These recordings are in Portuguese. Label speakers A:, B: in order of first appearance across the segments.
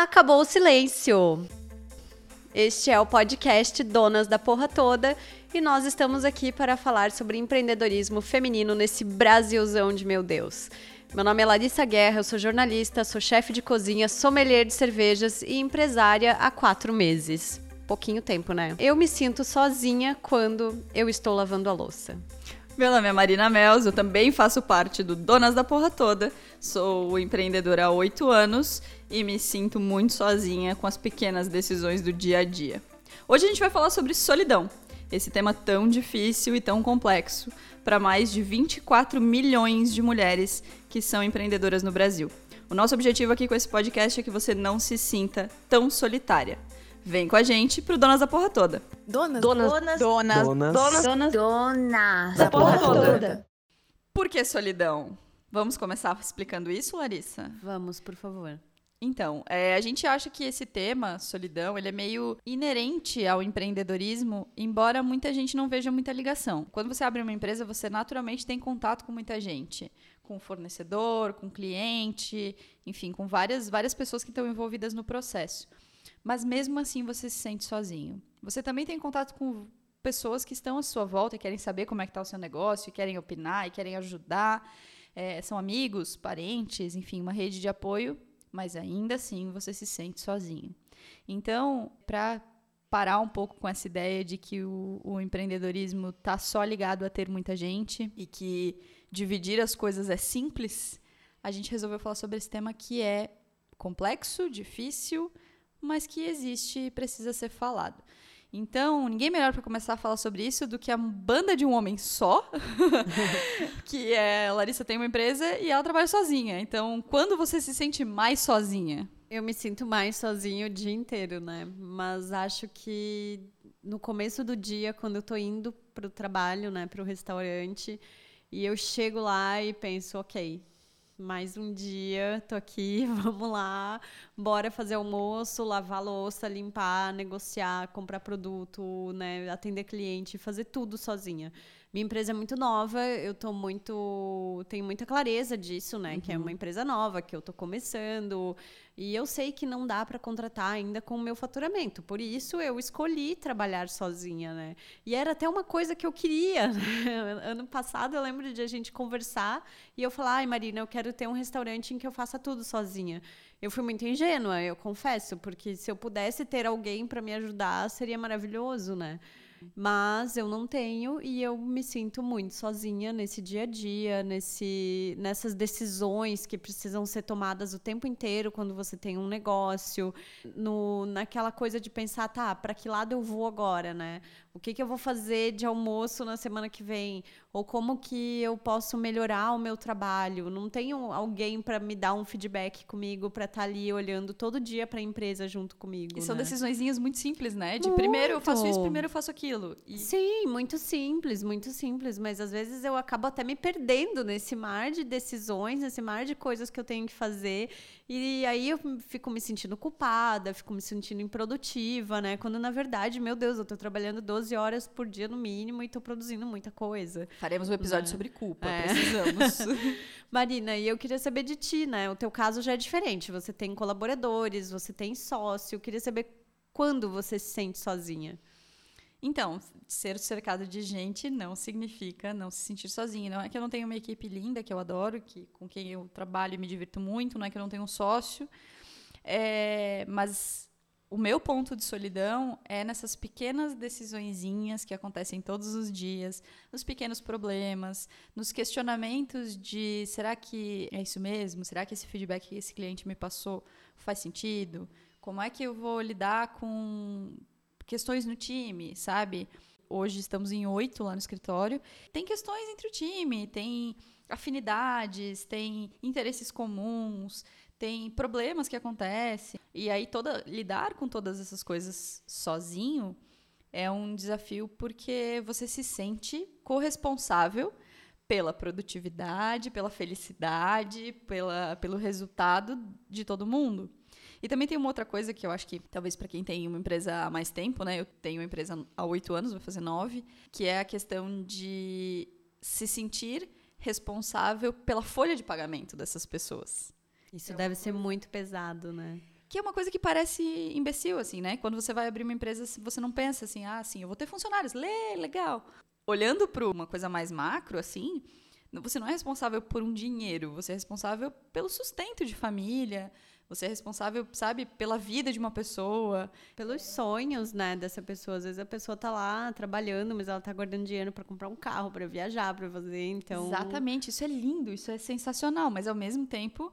A: Acabou o silêncio. Este é o podcast Donas da Porra Toda e nós estamos aqui para falar sobre empreendedorismo feminino nesse Brasilzão de meu Deus. Meu nome é Larissa Guerra, eu sou jornalista, sou chefe de cozinha, sommelier de cervejas e empresária há quatro meses. Pouquinho tempo, né? Eu me sinto sozinha quando eu estou lavando a louça.
B: Meu nome é Marina Mels, eu também faço parte do Donas da Porra Toda. Sou empreendedora há oito anos e me sinto muito sozinha com as pequenas decisões do dia a dia. Hoje a gente vai falar sobre solidão, esse tema tão difícil e tão complexo para mais de 24 milhões de mulheres que são empreendedoras no Brasil. O nosso objetivo aqui com esse podcast é que você não se sinta tão solitária. Vem com a gente pro Donas da Porra Toda.
C: Donas.
D: Donas.
C: Donas.
D: Donas.
C: Donas.
D: Donas.
C: Donas.
D: Da porra toda.
B: Por que solidão? Vamos começar explicando isso, Larissa?
A: Vamos, por favor.
B: Então, é, a gente acha que esse tema, solidão, ele é meio inerente ao empreendedorismo, embora muita gente não veja muita ligação. Quando você abre uma empresa, você naturalmente tem contato com muita gente, com o fornecedor, com o cliente, enfim, com várias, várias pessoas que estão envolvidas no processo. Mas mesmo assim você se sente sozinho. Você também tem contato com pessoas que estão à sua volta e querem saber como é que está o seu negócio, e querem opinar e querem ajudar. É, são amigos, parentes, enfim, uma rede de apoio mas ainda assim você se sente sozinho. Então, para parar um pouco com essa ideia de que o, o empreendedorismo está só ligado a ter muita gente e que dividir as coisas é simples, a gente resolveu falar sobre esse tema que é complexo, difícil, mas que existe e precisa ser falado. Então, ninguém melhor para começar a falar sobre isso do que a banda de um homem só, que é Larissa tem uma empresa e ela trabalha sozinha. Então, quando você se sente mais sozinha?
A: Eu me sinto mais sozinha o dia inteiro, né? Mas acho que no começo do dia, quando eu tô indo pro trabalho, né, pro restaurante, e eu chego lá e penso, ok, mais um dia, tô aqui, vamos lá, bora fazer almoço, lavar louça, limpar, negociar, comprar produto, né, atender cliente, fazer tudo sozinha. Minha empresa é muito nova, eu tô muito. tenho muita clareza disso, né? Uhum. Que é uma empresa nova, que eu tô começando. E eu sei que não dá para contratar ainda com o meu faturamento. Por isso eu escolhi trabalhar sozinha, né? E era até uma coisa que eu queria. Né? ano passado eu lembro de a gente conversar e eu falar: ai, Marina, eu quero ter um restaurante em que eu faça tudo sozinha. Eu fui muito ingênua, eu confesso, porque se eu pudesse ter alguém para me ajudar, seria maravilhoso, né? Mas eu não tenho e eu me sinto muito sozinha nesse dia a dia, nesse, nessas decisões que precisam ser tomadas o tempo inteiro quando você tem um negócio, no, naquela coisa de pensar, tá, para que lado eu vou agora, né? O que, que eu vou fazer de almoço na semana que vem? Ou como que eu posso melhorar o meu trabalho? Não tenho alguém para me dar um feedback comigo, para estar tá ali olhando todo dia para a empresa junto comigo.
B: E são
A: né?
B: decisões muito simples, né? De
A: muito.
B: primeiro eu faço isso, primeiro eu faço aquilo.
A: E... Sim, muito simples, muito simples. Mas às vezes eu acabo até me perdendo nesse mar de decisões, nesse mar de coisas que eu tenho que fazer. E aí eu fico me sentindo culpada, fico me sentindo improdutiva, né? Quando na verdade, meu Deus, eu tô trabalhando 12 horas por dia no mínimo e tô produzindo muita coisa.
B: Faremos um episódio né? sobre culpa, é. precisamos.
A: Marina, e eu queria saber de ti, né? O teu caso já é diferente. Você tem colaboradores, você tem sócio. Eu queria saber quando você se sente sozinha.
B: Então, ser cercado de gente não significa não se sentir sozinho. Não é que eu não tenho uma equipe linda, que eu adoro, que, com quem eu trabalho e me divirto muito, não é que eu não tenho um sócio. É, mas o meu ponto de solidão é nessas pequenas decisõezinhas que acontecem todos os dias, nos pequenos problemas, nos questionamentos de será que é isso mesmo? Será que esse feedback que esse cliente me passou faz sentido? Como é que eu vou lidar com questões no time, sabe? Hoje estamos em oito lá no escritório. Tem questões entre o time, tem afinidades, tem interesses comuns, tem problemas que acontecem. E aí toda lidar com todas essas coisas sozinho é um desafio porque você se sente corresponsável pela produtividade, pela felicidade, pela, pelo resultado de todo mundo. E também tem uma outra coisa que eu acho que, talvez para quem tem uma empresa há mais tempo, né? Eu tenho uma empresa há oito anos, vou fazer nove, que é a questão de se sentir responsável pela folha de pagamento dessas pessoas.
A: Isso é deve ser muito pesado, né?
B: Que é uma coisa que parece imbecil, assim, né? Quando você vai abrir uma empresa, você não pensa assim, ah, sim, eu vou ter funcionários, lê, legal. Olhando para uma coisa mais macro, assim, você não é responsável por um dinheiro, você é responsável pelo sustento de família, você é responsável, sabe, pela vida de uma pessoa.
A: Pelos sonhos, né, dessa pessoa. Às vezes a pessoa tá lá trabalhando, mas ela tá guardando dinheiro para comprar um carro, para viajar, para fazer, então...
B: Exatamente, isso é lindo, isso é sensacional, mas ao mesmo tempo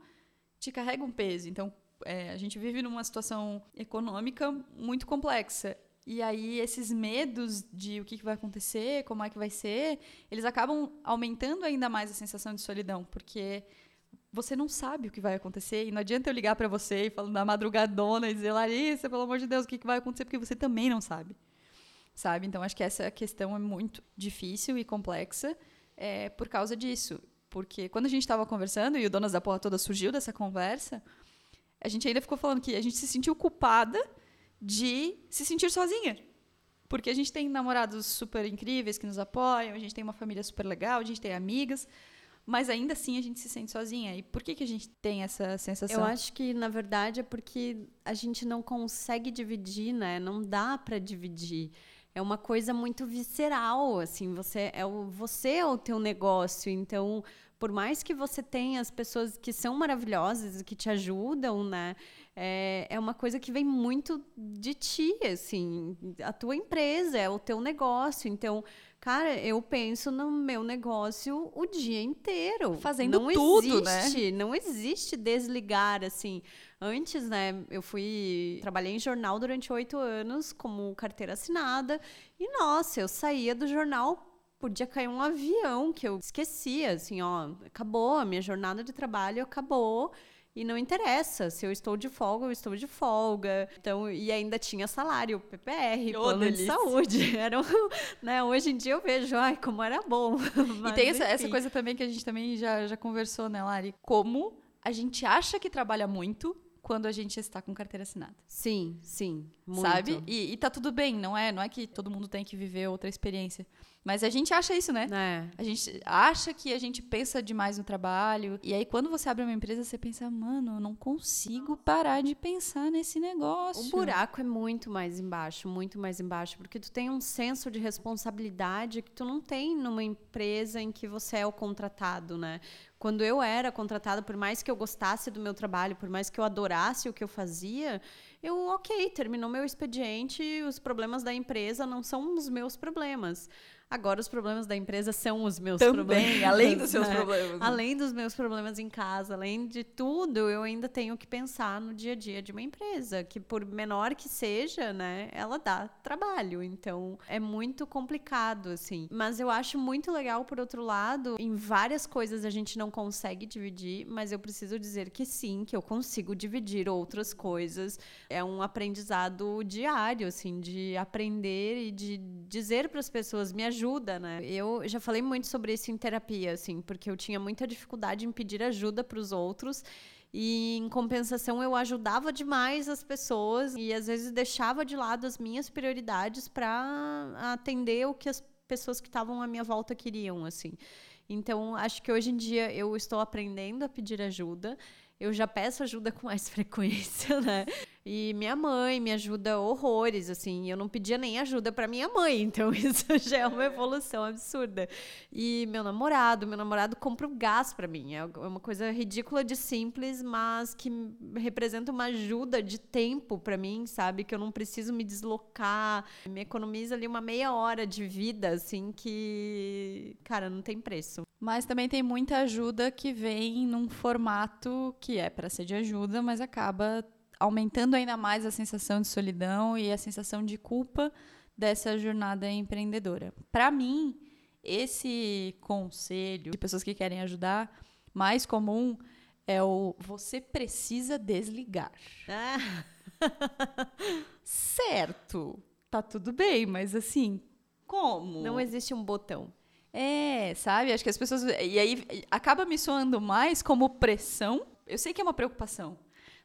B: te carrega um peso. Então, é, a gente vive numa situação econômica muito complexa. E aí, esses medos de o que, vai acontecer, como é que vai ser, eles acabam aumentando ainda mais a sensação de solidão, porque você não sabe o que vai acontecer. E não adianta eu ligar para você e falando na madrugadona e dizer, Larissa, pelo amor de Deus, o que, que vai acontecer? Porque você também não sabe. Sabe? Então, acho que essa questão é muito difícil e complexa é, por causa disso. Porque quando a gente estava conversando e o Donas da Porra toda surgiu dessa conversa, a gente ainda ficou falando que a gente se sentiu culpada de se sentir sozinha. Porque a gente tem namorados super incríveis que nos apoiam, a gente tem uma família super legal, a gente tem amigas, mas ainda assim a gente se sente sozinha. E por que, que a gente tem essa sensação?
A: Eu acho que, na verdade, é porque a gente não consegue dividir, né? Não dá para dividir. É uma coisa muito visceral, assim, você é o você é o teu negócio, então por mais que você tenha as pessoas que são maravilhosas e que te ajudam, né? É, é uma coisa que vem muito de ti, assim, a tua empresa, é o teu negócio. Então, Cara, eu penso no meu negócio o dia inteiro.
B: Fazendo não tudo,
A: né? existe, né? Não existe desligar, assim. Antes, né, eu fui... Trabalhei em jornal durante oito anos como carteira assinada. E, nossa, eu saía do jornal podia cair um avião que eu esquecia, assim, ó, acabou, a minha jornada de trabalho acabou. E não interessa, se eu estou de folga, eu estou de folga. Então, e ainda tinha salário, PPR, oh, plano delícia. de saúde. Era, né, hoje em dia eu vejo, ai, como era bom.
B: Mas, e tem essa, essa, coisa também que a gente também já, já conversou, né, Lari? Como a gente acha que trabalha muito quando a gente está com carteira assinada.
A: Sim, sim. Muito.
B: Sabe? E, e tá tudo bem, não é? Não é que todo mundo tem que viver outra experiência. Mas a gente acha isso, né?
A: É.
B: A gente acha que a gente pensa demais no trabalho. E aí, quando você abre uma empresa, você pensa, mano, eu não consigo parar de pensar nesse negócio.
A: O buraco é muito mais embaixo, muito mais embaixo. Porque tu tem um senso de responsabilidade que tu não tem numa empresa em que você é o contratado, né? Quando eu era contratada, por mais que eu gostasse do meu trabalho, por mais que eu adorasse o que eu fazia, eu, ok, terminou meu expediente, os problemas da empresa não são os meus problemas. Agora os problemas da empresa são os meus
B: Também,
A: problemas.
B: além dos seus né? problemas.
A: Além dos meus problemas em casa, além de tudo, eu ainda tenho que pensar no dia a dia de uma empresa, que por menor que seja, né, ela dá trabalho. Então, é muito complicado assim. Mas eu acho muito legal por outro lado, em várias coisas a gente não consegue dividir, mas eu preciso dizer que sim, que eu consigo dividir outras coisas. É um aprendizado diário assim, de aprender e de dizer para as pessoas me ajuda, né? Eu já falei muito sobre isso em terapia, assim, porque eu tinha muita dificuldade em pedir ajuda para os outros. E em compensação eu ajudava demais as pessoas e às vezes deixava de lado as minhas prioridades para atender o que as pessoas que estavam à minha volta queriam, assim. Então, acho que hoje em dia eu estou aprendendo a pedir ajuda. Eu já peço ajuda com mais frequência, né? E minha mãe me ajuda horrores, assim. Eu não pedia nem ajuda para minha mãe, então isso já é uma evolução absurda. E meu namorado, meu namorado compra o gás para mim. É uma coisa ridícula de simples, mas que representa uma ajuda de tempo para mim, sabe? Que eu não preciso me deslocar. Me economiza ali uma meia hora de vida, assim, que, cara, não tem preço.
B: Mas também tem muita ajuda que vem num formato que é para ser de ajuda, mas acaba aumentando ainda mais a sensação de solidão e a sensação de culpa dessa jornada empreendedora. Para mim, esse conselho de pessoas que querem ajudar mais comum é o você precisa desligar. Ah. certo, tá tudo bem, mas assim, como?
A: Não existe um botão.
B: É, sabe? Acho que as pessoas. E aí acaba me soando mais como pressão. Eu sei que é uma preocupação,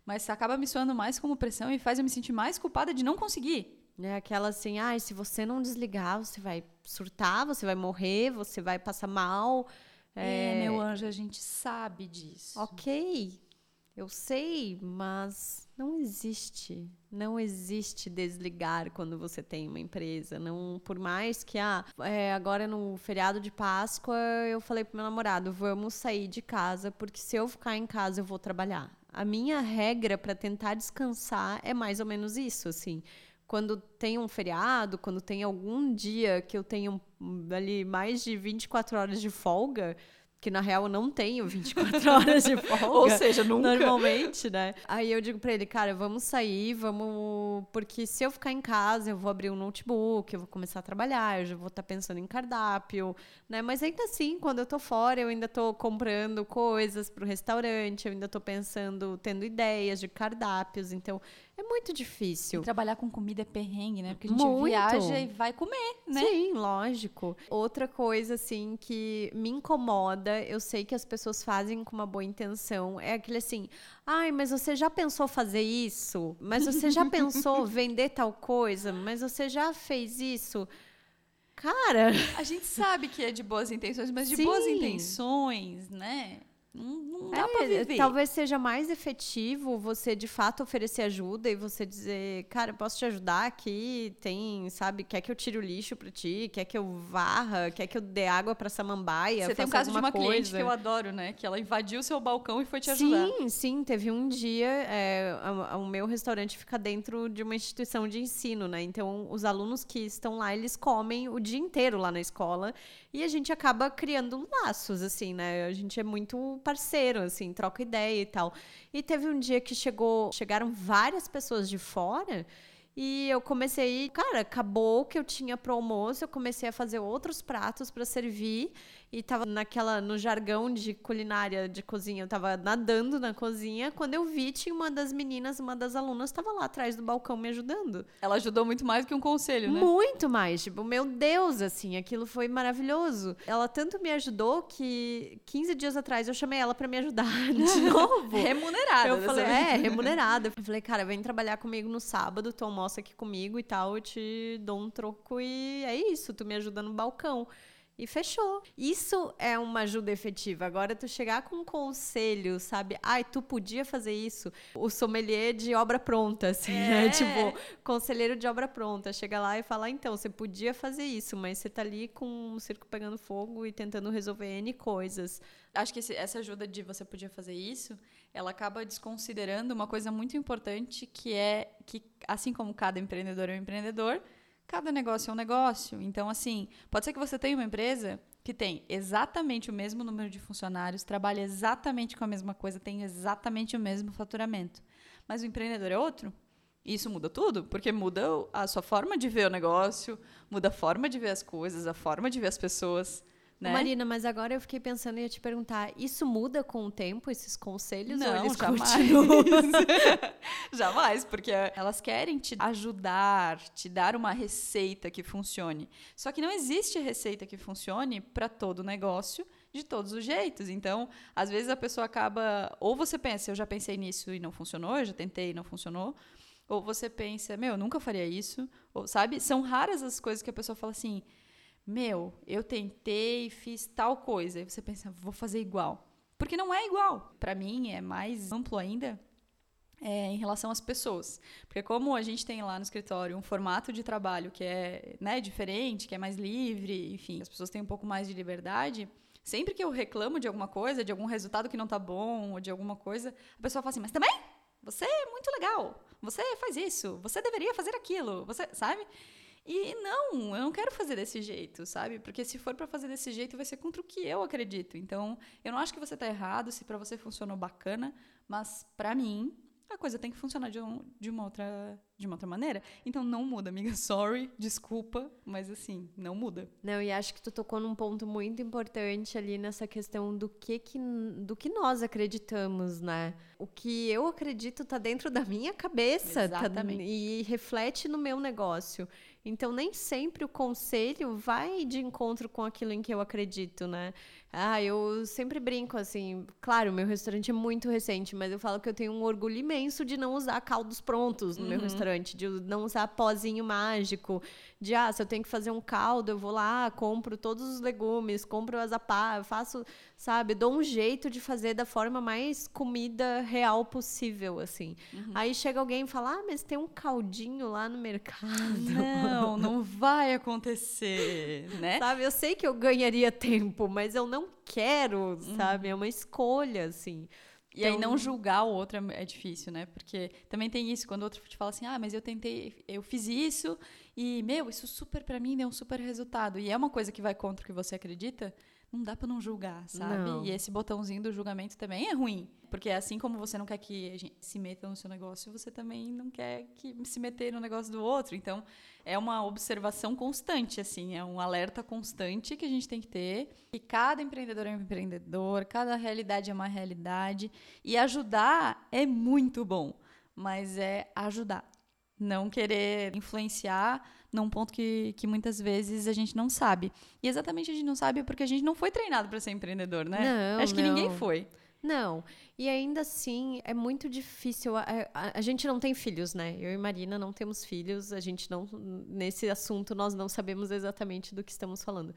B: mas acaba me soando mais como pressão e faz eu me sentir mais culpada de não conseguir.
A: É aquela assim, ah, se você não desligar, você vai surtar, você vai morrer, você vai passar mal.
B: É, é meu anjo, a gente sabe disso.
A: Ok. Eu sei, mas não existe. Não existe desligar quando você tem uma empresa. Não, por mais que ah, é, agora no feriado de Páscoa eu falei pro meu namorado, vamos sair de casa, porque se eu ficar em casa eu vou trabalhar. A minha regra para tentar descansar é mais ou menos isso, assim. Quando tem um feriado, quando tem algum dia que eu tenho ali mais de 24 horas de folga, que na real eu não tenho 24 horas de folga.
B: Ou seja, nunca.
A: Normalmente, né? Aí eu digo pra ele, cara, vamos sair, vamos. Porque se eu ficar em casa, eu vou abrir um notebook, eu vou começar a trabalhar, eu já vou estar tá pensando em cardápio, né? Mas ainda assim, quando eu tô fora, eu ainda tô comprando coisas pro restaurante, eu ainda tô pensando, tendo ideias de cardápios. Então, é muito difícil.
B: E trabalhar com comida é perrengue, né? Porque a gente muito. viaja e vai comer, né?
A: Sim, lógico. Outra coisa, assim, que me incomoda, eu sei que as pessoas fazem com uma boa intenção, é aquele assim, ai, mas você já pensou fazer isso? Mas você já pensou vender tal coisa? Mas você já fez isso? Cara.
B: A gente sabe que é de boas intenções, mas de Sim. boas intenções, né? Não, não dá é, pra viver.
A: Talvez seja mais efetivo você de fato oferecer ajuda e você dizer, cara, posso te ajudar aqui? Tem, sabe, quer que eu tire o lixo pra ti? Quer que eu varra? Quer que eu dê água pra samambaia?
B: Você tem um caso de uma coisa? cliente que eu adoro, né? Que ela invadiu o seu balcão e foi te ajudar.
A: Sim, sim. Teve um dia, é, o meu restaurante fica dentro de uma instituição de ensino, né? Então, os alunos que estão lá, eles comem o dia inteiro lá na escola e a gente acaba criando laços, assim, né? A gente é muito parceiro, assim, troca ideia e tal. E teve um dia que chegou, chegaram várias pessoas de fora. E eu comecei, cara, acabou que eu tinha pro almoço, eu comecei a fazer outros pratos para servir e tava naquela no jargão de culinária de cozinha, eu tava nadando na cozinha, quando eu vi tinha uma das meninas, uma das alunas estava lá atrás do balcão me ajudando.
B: Ela ajudou muito mais que um conselho, né?
A: Muito mais, tipo, meu Deus, assim, aquilo foi maravilhoso. Ela tanto me ajudou que 15 dias atrás eu chamei ela para me ajudar de novo.
B: remunerada.
A: Eu falei, é, remunerada. Eu falei, cara, vem trabalhar comigo no sábado, tu almoça aqui comigo e tal, eu te dou um troco e é isso, tu me ajuda no balcão e fechou. Isso é uma ajuda efetiva. Agora, tu chegar com um conselho, sabe? Ai, tu podia fazer isso. O sommelier de obra pronta, assim, né? é. né? Tipo, conselheiro de obra pronta. Chega lá e fala, então, você podia fazer isso, mas você tá ali com o circo pegando fogo e tentando resolver N coisas.
B: Acho que esse, essa ajuda de você podia fazer isso, ela acaba desconsiderando uma coisa muito importante que é que, assim como cada empreendedor é um empreendedor, Cada negócio é um negócio. Então, assim, pode ser que você tenha uma empresa que tem exatamente o mesmo número de funcionários, trabalha exatamente com a mesma coisa, tem exatamente o mesmo faturamento. Mas o empreendedor é outro. Isso muda tudo, porque muda a sua forma de ver o negócio, muda a forma de ver as coisas, a forma de ver as pessoas. Né?
A: Marina, mas agora eu fiquei pensando e ia te perguntar, isso muda com o tempo, esses conselhos?
B: Não,
A: ou eles
B: jamais. jamais, porque elas querem te ajudar, te dar uma receita que funcione. Só que não existe receita que funcione para todo negócio de todos os jeitos. Então, às vezes a pessoa acaba. Ou você pensa, eu já pensei nisso e não funcionou, eu já tentei e não funcionou. Ou você pensa, meu, eu nunca faria isso. Ou, sabe? São raras as coisas que a pessoa fala assim meu, eu tentei, fiz tal coisa. E você pensa, vou fazer igual. Porque não é igual. Para mim, é mais amplo ainda é, em relação às pessoas. Porque como a gente tem lá no escritório um formato de trabalho que é né, diferente, que é mais livre, enfim, as pessoas têm um pouco mais de liberdade, sempre que eu reclamo de alguma coisa, de algum resultado que não tá bom, ou de alguma coisa, a pessoa fala assim, mas também? Você é muito legal. Você faz isso. Você deveria fazer aquilo. Você, sabe? E não, eu não quero fazer desse jeito, sabe? Porque se for para fazer desse jeito, vai ser contra o que eu acredito. Então, eu não acho que você tá errado, se para você funcionou bacana, mas para mim, a coisa tem que funcionar de, um, de, uma outra, de uma outra maneira. Então não muda, amiga. Sorry, desculpa, mas assim, não muda.
A: Não, e acho que tu tocou num ponto muito importante ali nessa questão do que, que, do que nós acreditamos, né? O que eu acredito tá dentro da minha cabeça
B: tá Exatamente.
A: Tá, e reflete no meu negócio. Então, nem sempre o conselho vai de encontro com aquilo em que eu acredito, né? Ah, eu sempre brinco assim. Claro, meu restaurante é muito recente, mas eu falo que eu tenho um orgulho imenso de não usar caldos prontos no uhum. meu restaurante restaurante, de não usar pozinho mágico, de ah, se eu tenho que fazer um caldo, eu vou lá, compro todos os legumes, compro as apá, faço, sabe, dou um jeito de fazer da forma mais comida real possível, assim. Uhum. Aí chega alguém e fala: "Ah, mas tem um caldinho lá no mercado".
B: Não, não vai acontecer, né?
A: Sabe, eu sei que eu ganharia tempo, mas eu não quero, sabe? Uhum. É uma escolha, assim.
B: E então... aí não julgar o outro é, é, difícil, né? Porque também tem isso, quando o outro te fala assim, ah, mas eu tentei, eu fiz isso e, meu, isso super para mim deu um super resultado. E é uma coisa que vai contra o que você acredita, não dá para não julgar, sabe? Não. E esse botãozinho do julgamento também é ruim. Porque assim como você não quer que a gente se meta no seu negócio, você também não quer que se meter no negócio do outro. Então, é uma observação constante, assim, é um alerta constante que a gente tem que ter. E cada empreendedor é um empreendedor, cada realidade é uma realidade. E ajudar é muito bom, mas é ajudar. Não querer influenciar num ponto que, que muitas vezes a gente não sabe. E exatamente a gente não sabe porque a gente não foi treinado para ser empreendedor, né?
A: Não,
B: Acho que
A: não.
B: ninguém foi.
A: Não. E ainda assim, é muito difícil. A, a, a, gente não tem filhos, né? Eu e Marina não temos filhos. A gente não. Nesse assunto, nós não sabemos exatamente do que estamos falando.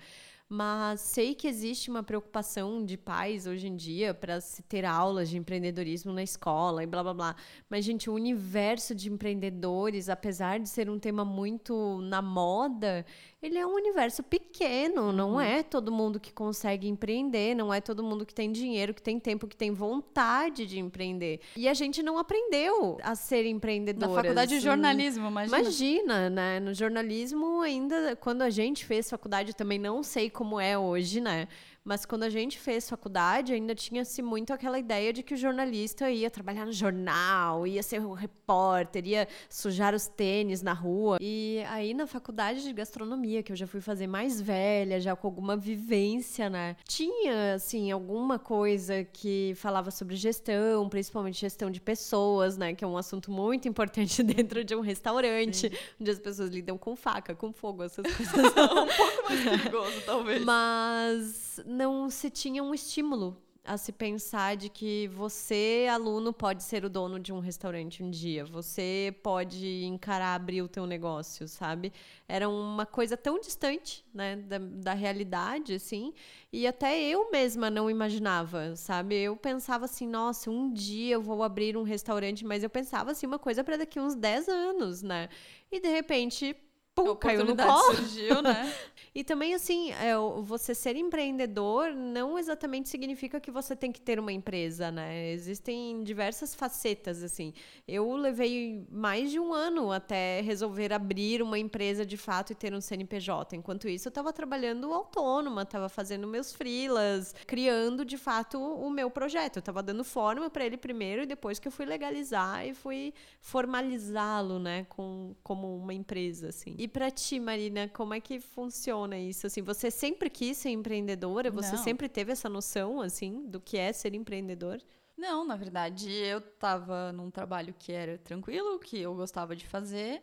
A: Mas sei que existe uma preocupação de pais hoje em dia para se ter aulas de empreendedorismo na escola e blá blá blá. Mas, gente, o universo de empreendedores, apesar de ser um tema muito na moda, ele é um universo pequeno, não uhum. é todo mundo que consegue empreender, não é todo mundo que tem dinheiro, que tem tempo, que tem vontade de empreender. E a gente não aprendeu a ser empreendedora.
B: Na faculdade de jornalismo, imagina.
A: Imagina, né? No jornalismo ainda, quando a gente fez faculdade, também não sei como é hoje, né? Mas quando a gente fez faculdade, ainda tinha-se muito aquela ideia de que o jornalista ia trabalhar no jornal, ia ser o repórter, ia sujar os tênis na rua. E aí na faculdade de gastronomia, que eu já fui fazer mais velha, já com alguma vivência, né? Tinha, assim, alguma coisa que falava sobre gestão, principalmente gestão de pessoas, né? Que é um assunto muito importante dentro de um restaurante, Sim. onde as pessoas lidam com faca, com fogo, essas coisas.
B: um pouco mais perigoso, talvez.
A: Mas não se tinha um estímulo a se pensar de que você, aluno, pode ser o dono de um restaurante um dia. Você pode encarar abrir o teu negócio, sabe? Era uma coisa tão distante, né, da, da realidade, assim. E até eu mesma não imaginava, sabe? Eu pensava assim, nossa, um dia eu vou abrir um restaurante, mas eu pensava assim, uma coisa para daqui uns 10 anos, né? E de repente pum, caiu no colo.
B: surgiu, né?
A: e também, assim, é, você ser empreendedor não exatamente significa que você tem que ter uma empresa, né? Existem diversas facetas, assim. Eu levei mais de um ano até resolver abrir uma empresa de fato e ter um CNPJ. Enquanto isso, eu estava trabalhando autônoma, estava fazendo meus freelas, criando, de fato, o meu projeto. Eu estava dando forma para ele primeiro e depois que eu fui legalizar e fui formalizá-lo, né, com, como uma empresa, assim. E para ti, Marina, como é que funciona isso? Assim, você sempre quis ser empreendedora? Você Não. sempre teve essa noção, assim, do que é ser empreendedor?
B: Não, na verdade, eu estava num trabalho que era tranquilo, que eu gostava de fazer,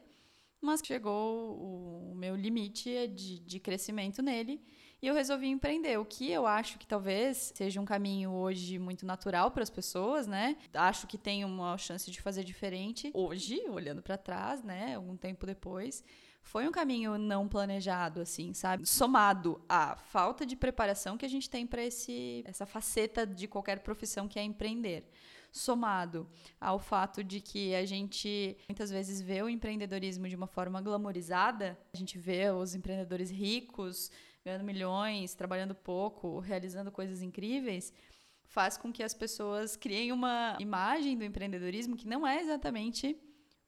B: mas chegou o, meu limite de, de crescimento nele e eu resolvi empreender. O que eu acho que talvez seja um caminho hoje muito natural para as pessoas, né? Acho que tem uma chance de fazer diferente hoje, olhando para trás, né? Algum tempo depois foi um caminho não planejado, assim, sabe? Somado à falta de preparação que a gente tem para essa faceta de qualquer profissão que é empreender. Somado ao fato de que a gente muitas vezes vê o empreendedorismo de uma forma glamorizada, a gente vê os empreendedores ricos ganhando milhões, trabalhando pouco, realizando coisas incríveis, faz com que as pessoas criem uma imagem do empreendedorismo que não é exatamente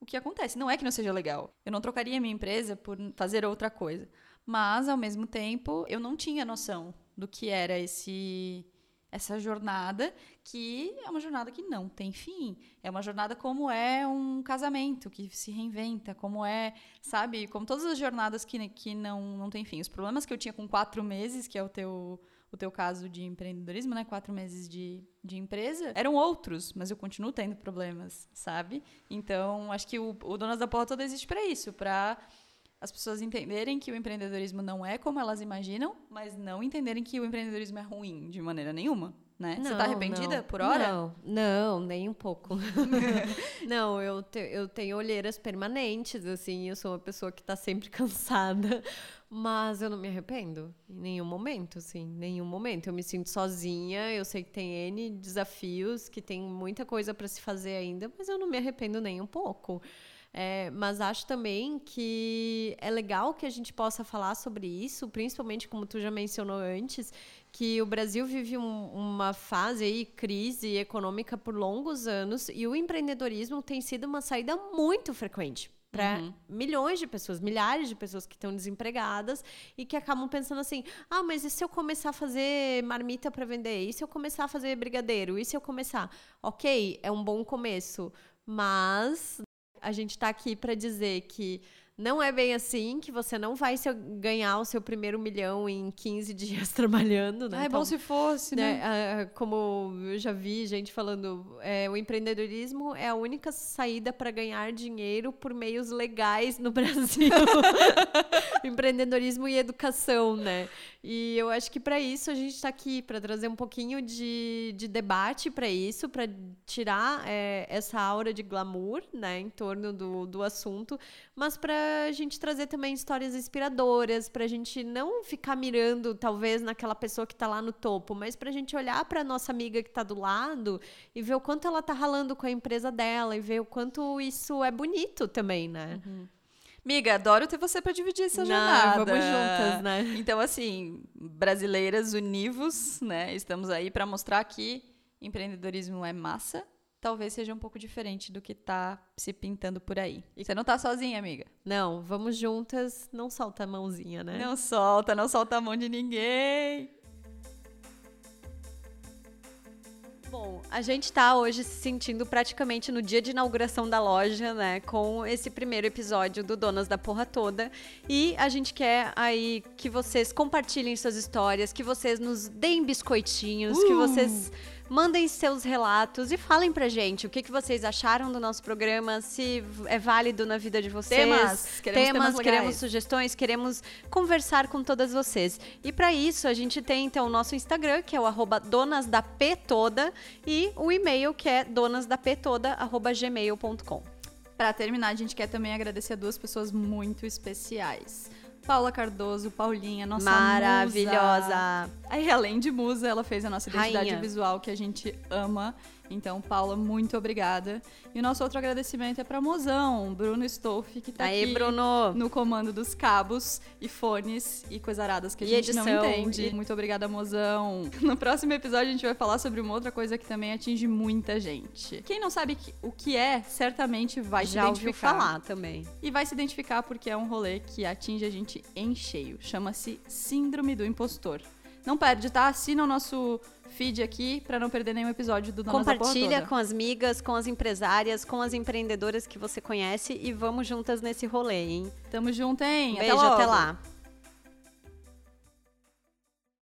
B: o que acontece. Não é que não seja legal. Eu não trocaria minha empresa por fazer outra coisa. Mas, ao mesmo tempo, eu não tinha noção do que era esse essa jornada, que é uma jornada que não tem fim. É uma jornada como é um casamento, que se reinventa, como é, sabe, como todas as jornadas que, que não, não tem fim. Os problemas que eu tinha com quatro meses, que é o teu o teu caso de empreendedorismo, né? Quatro meses de, de empresa, eram outros, mas eu continuo tendo problemas, sabe? Então, acho que o, o Donas da Porra toda existe para isso, para as pessoas entenderem que o empreendedorismo não é como elas imaginam, mas não entenderem que o empreendedorismo é ruim de maneira nenhuma. né? Você tá arrependida
A: não,
B: por hora?
A: Não, não, nem um pouco. não, eu, te, eu tenho olheiras permanentes, assim, eu sou uma pessoa que tá sempre cansada, mas eu não me arrependo em nenhum momento, assim, nenhum momento. Eu me sinto sozinha, eu sei que tem N desafios, que tem muita coisa para se fazer ainda, mas eu não me arrependo nem um pouco. É, mas acho também que é legal que a gente possa falar sobre isso, principalmente como tu já mencionou antes, que o Brasil vive um, uma fase aí, crise econômica por longos anos e o empreendedorismo tem sido uma saída muito frequente para uhum. milhões de pessoas, milhares de pessoas que estão desempregadas e que acabam pensando assim: ah, mas e se eu começar a fazer marmita para vender? E se eu começar a fazer brigadeiro? E se eu começar? Ok, é um bom começo, mas a gente está aqui para dizer que não é bem assim, que você não vai ganhar o seu primeiro milhão em 15 dias trabalhando, né?
B: Ah, é bom então, se fosse, né?
A: né? Como eu já vi gente falando, é, o empreendedorismo é a única saída para ganhar dinheiro por meios legais no Brasil. empreendedorismo e educação, né? E eu acho que para isso a gente está aqui, para trazer um pouquinho de, de debate para isso, para tirar é, essa aura de glamour, né, em torno do, do assunto, mas para a gente trazer também histórias inspiradoras, para a gente não ficar mirando, talvez, naquela pessoa que está lá no topo, mas para a gente olhar para nossa amiga que está do lado e ver o quanto ela está ralando com a empresa dela e ver o quanto isso é bonito também, né?
B: Uhum. Miga, adoro ter você para dividir essa jornada.
A: Vamos juntas, né?
B: Então, assim, brasileiras univos, né? Estamos aí para mostrar que empreendedorismo é massa, talvez seja um pouco diferente do que tá se pintando por aí. E você não tá sozinha, amiga?
A: Não, vamos juntas, não solta a mãozinha, né?
B: Não solta, não solta a mão de ninguém.
A: Bom, a gente está hoje se sentindo praticamente no dia de inauguração da loja, né? Com esse primeiro episódio do Donas da Porra Toda. E a gente quer aí que vocês compartilhem suas histórias, que vocês nos deem biscoitinhos, uh! que vocês Mandem seus relatos e falem pra gente o que, que vocês acharam do nosso programa, se é válido na vida de vocês.
B: Temas,
A: queremos, temas, queremos sugestões, queremos conversar com todas vocês. E para isso, a gente tem então o nosso Instagram, que é o arroba donasdaptoda, e o e-mail, que é donasdaptoda.gmail.com.
B: Para terminar, a gente quer também agradecer a duas pessoas muito especiais. Paula Cardoso, Paulinha, nossa
A: Maravilhosa.
B: Musa. Aí, além de musa, ela fez a nossa identidade Rainha. visual, que a gente ama. Então, Paula, muito obrigada. E o nosso outro agradecimento é para Mozão, Bruno Stolf, que está aqui
A: Bruno.
B: no comando dos cabos e fones e coisaradas que a e gente edição, não entende. E... Muito obrigada, Mozão. No próximo episódio, a gente vai falar sobre uma outra coisa que também atinge muita gente. Quem não sabe o que é, certamente vai Já se identificar.
A: falar também.
B: E vai se identificar porque é um rolê que atinge a gente em cheio. Chama-se Síndrome do Impostor. Não perde, tá? Assina o nosso feed aqui para não perder nenhum episódio do Donas
A: Compartilha com as amigas, com as empresárias, com as empreendedoras que você conhece e vamos juntas nesse rolê, hein?
B: Tamo junto, hein?
A: Beijo, até, até lá.